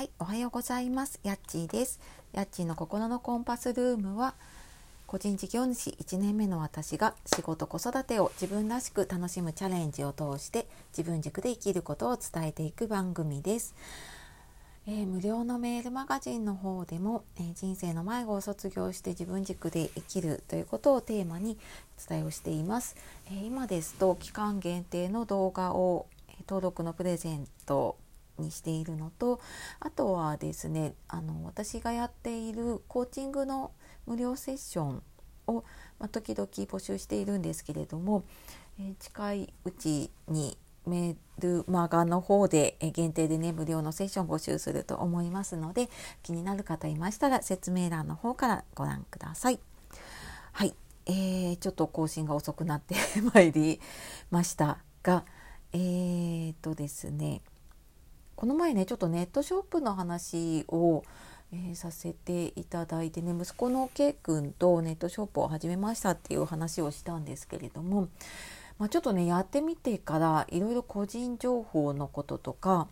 はい、おはようございます。やっちーです。やっちーの心のコンパスルームは個人事業主1年目の私が仕事子育てを自分らしく楽しむチャレンジを通して自分軸で生きることを伝えていく番組です。えー、無料のメールマガジンの方でも、えー、人生の迷子を卒業して自分軸で生きるということをテーマにお伝えをしています。えー、今ですと期間限定の動画を登録のプレゼントにしているのとあとはですねあの私がやっているコーチングの無料セッションを、まあ、時々募集しているんですけれども、えー、近いうちにメールマガの方で限定でね無料のセッション募集すると思いますので気になる方いましたら説明欄の方からご覧ください。はい、えー、ちょっと更新が遅くなって まいりましたがえー、とですねこの前ねちょっとネットショップの話を、えー、させていただいてね息子の K 君とネットショップを始めましたっていう話をしたんですけれども、まあ、ちょっとねやってみてからいろいろ個人情報のこととか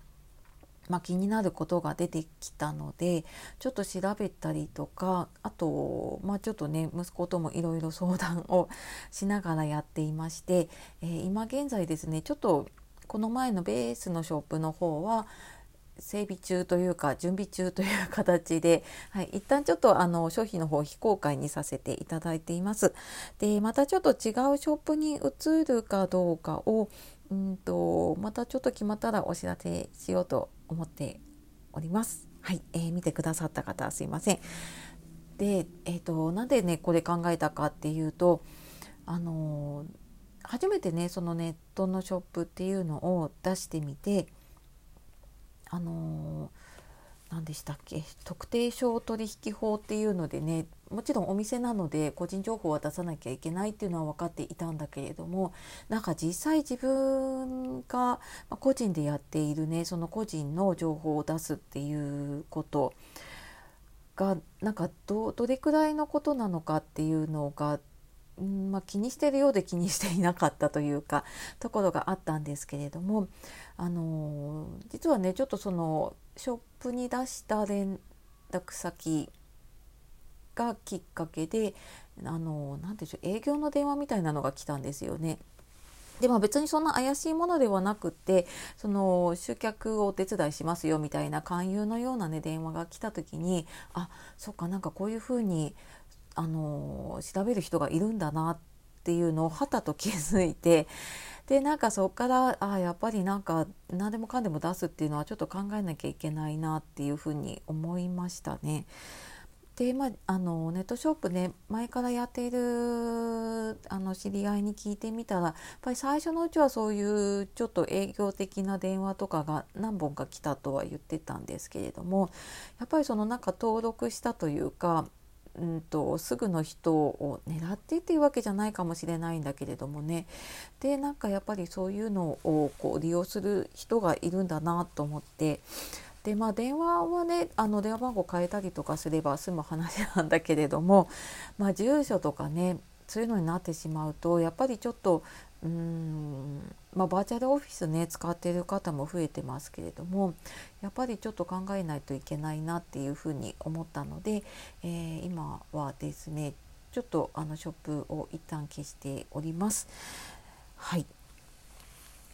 まあ、気になることが出てきたのでちょっと調べたりとかあと、まあ、ちょっとね息子ともいろいろ相談をしながらやっていまして、えー、今現在ですねちょっとこの前のベースのショップの方は整備中というか準備中という形で、はい、一旦ちょっとあの商品の方非公開にさせていただいています。でまたちょっと違うショップに移るかどうかをうんとまたちょっと決まったらお知らせしようと思っております。はい、えー、見てくださった方すいません。で、えーと、なんでねこれ考えたかっていうとあのー初めてねそのネットのショップっていうのを出してみてあの何でしたっけ特定商取引法っていうのでねもちろんお店なので個人情報は出さなきゃいけないっていうのは分かっていたんだけれどもなんか実際自分が個人でやっているねその個人の情報を出すっていうことがなんかどれくらいのことなのかっていうのがんまあ、気にしてるようで気にしていなかったというかところがあったんですけれども、あのー、実はねちょっとそのショップに出した連絡先がきっかけで、あのー、なんでしょう営業の電話みたいなのが来たんですよね。でも別にそんな怪しいものではなくってその集客をお手伝いしますよみたいな勧誘のようなね電話が来た時にあそっかなんかこういうふうにあの調べる人がいるんだなっていうのをはたと気づいて でなんかそこからあやっぱりなんか何でもかんでも出すっていうのはちょっと考えなきゃいけないなっていうふうに思いましたね。でまあ、あのネットショップね前からやっているあの知り合いに聞いてみたらやっぱり最初のうちはそういうちょっと営業的な電話とかが何本か来たとは言ってたんですけれどもやっぱりそのなんか登録したというかうんと、すぐの人を狙ってっていうわけじゃないかもしれないんだけれどもね。でなんかやっぱりそういうのをこう利用する人がいるんだなと思って。でまあ電話はねあの電話番号変えたりとかすれば済む話なんだけれども、まあ、住所とかねそういうのになってしまうとやっぱりちょっとうんまあ、バーチャルオフィスね使っている方も増えてますけれどもやっぱりちょっと考えないといけないなっていうふうに思ったので、えー、今はですねちょっとあのショップを一旦消しております。はい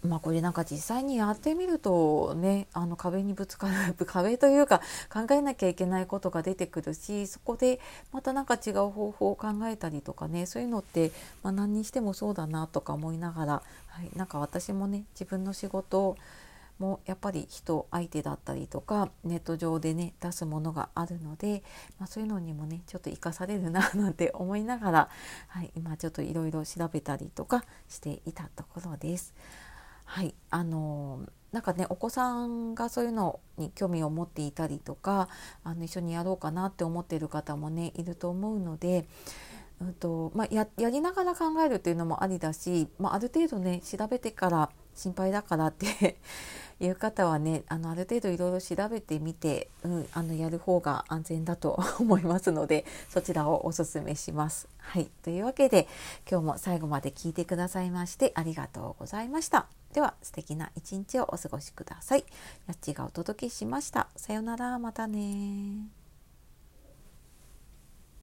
まあこれなんか実際にやってみるとねあの壁にぶつかる 壁というか考えなきゃいけないことが出てくるしそこでまた何か違う方法を考えたりとかねそういうのって、まあ、何にしてもそうだなとか思いながら、はい、なんか私もね自分の仕事もやっぱり人相手だったりとかネット上でね出すものがあるので、まあ、そういうのにもねちょっと生かされるななんて思いながら、はい、今ちょっといろいろ調べたりとかしていたところです。はい。あのなんかねお子さんがそういうのに興味を持っていたりとかあの一緒にやろうかなって思っている方もねいると思うので、うんとまあ、ややりながら考えるっていうのもありだし、まあ、ある程度ね調べてから心配だからっていう方はねあのある程度いろいろ調べてみて、うん、あのやる方が安全だと 思いますのでそちらをおすすめします。はい、というわけで今日も最後まで聞いてくださいましてありがとうございました。では素敵な一日をお過ごしください。やっちがお届けしました。さようならまたね